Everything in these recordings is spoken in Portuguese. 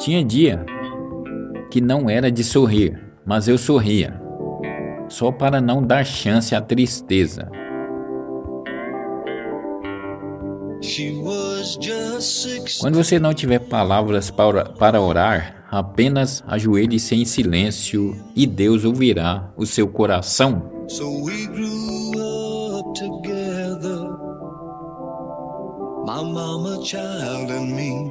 Tinha dia que não era de sorrir, mas eu sorria, só para não dar chance à tristeza. Quando você não tiver palavras para, orar, apenas ajoelhe-se em silêncio e Deus ouvirá o seu coração. My mama, child, and me.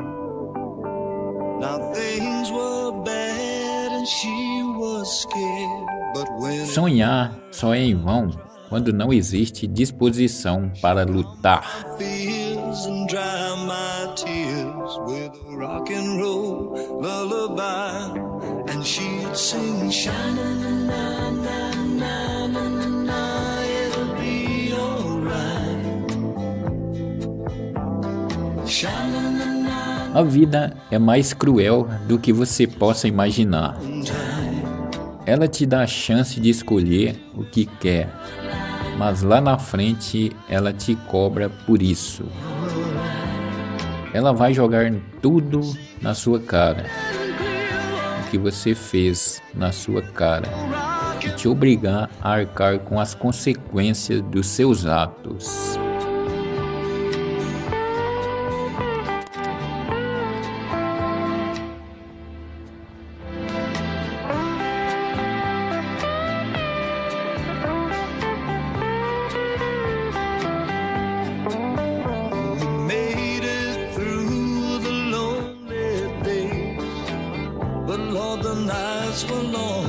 Now things were bad and she was scared. But when Sonhar só é em vão quando não existe disposição para lutar. And she'd sing A vida é mais cruel do que você possa imaginar. Ela te dá a chance de escolher o que quer, mas lá na frente ela te cobra por isso. Ela vai jogar tudo na sua cara, o que você fez na sua cara, e te obrigar a arcar com as consequências dos seus atos. Nights were long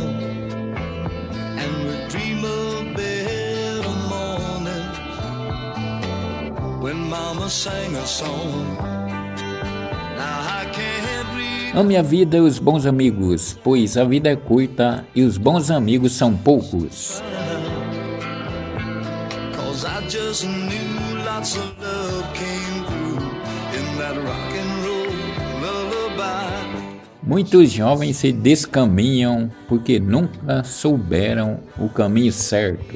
and we dream of better mornings when mama sang a song. Ame a vida e os bons amigos, pois a vida é curta e os bons amigos são poucos. Cause I just knew lots of love came through in that rock and roll lullaby. Muitos jovens se descaminham porque nunca souberam o caminho certo.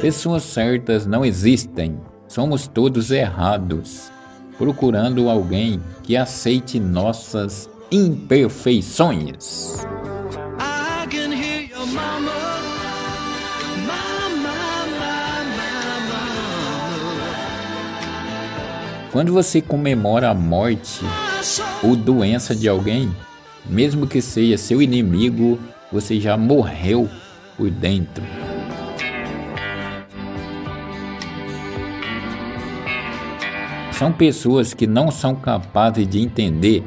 Pessoas certas não existem, somos todos errados, procurando alguém que aceite nossas imperfeições. Quando você comemora a morte, ou doença de alguém, mesmo que seja seu inimigo, você já morreu por dentro. São pessoas que não são capazes de entender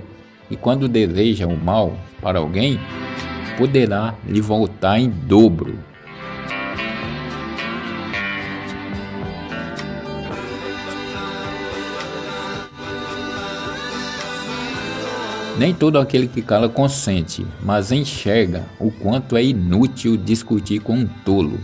que quando desejam o mal para alguém, poderá lhe voltar em dobro. Nem todo aquele que cala consente, mas enxerga o quanto é inútil discutir com um tolo.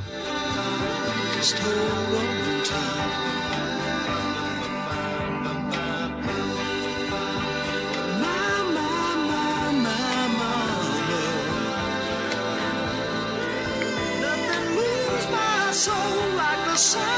soul like the sun.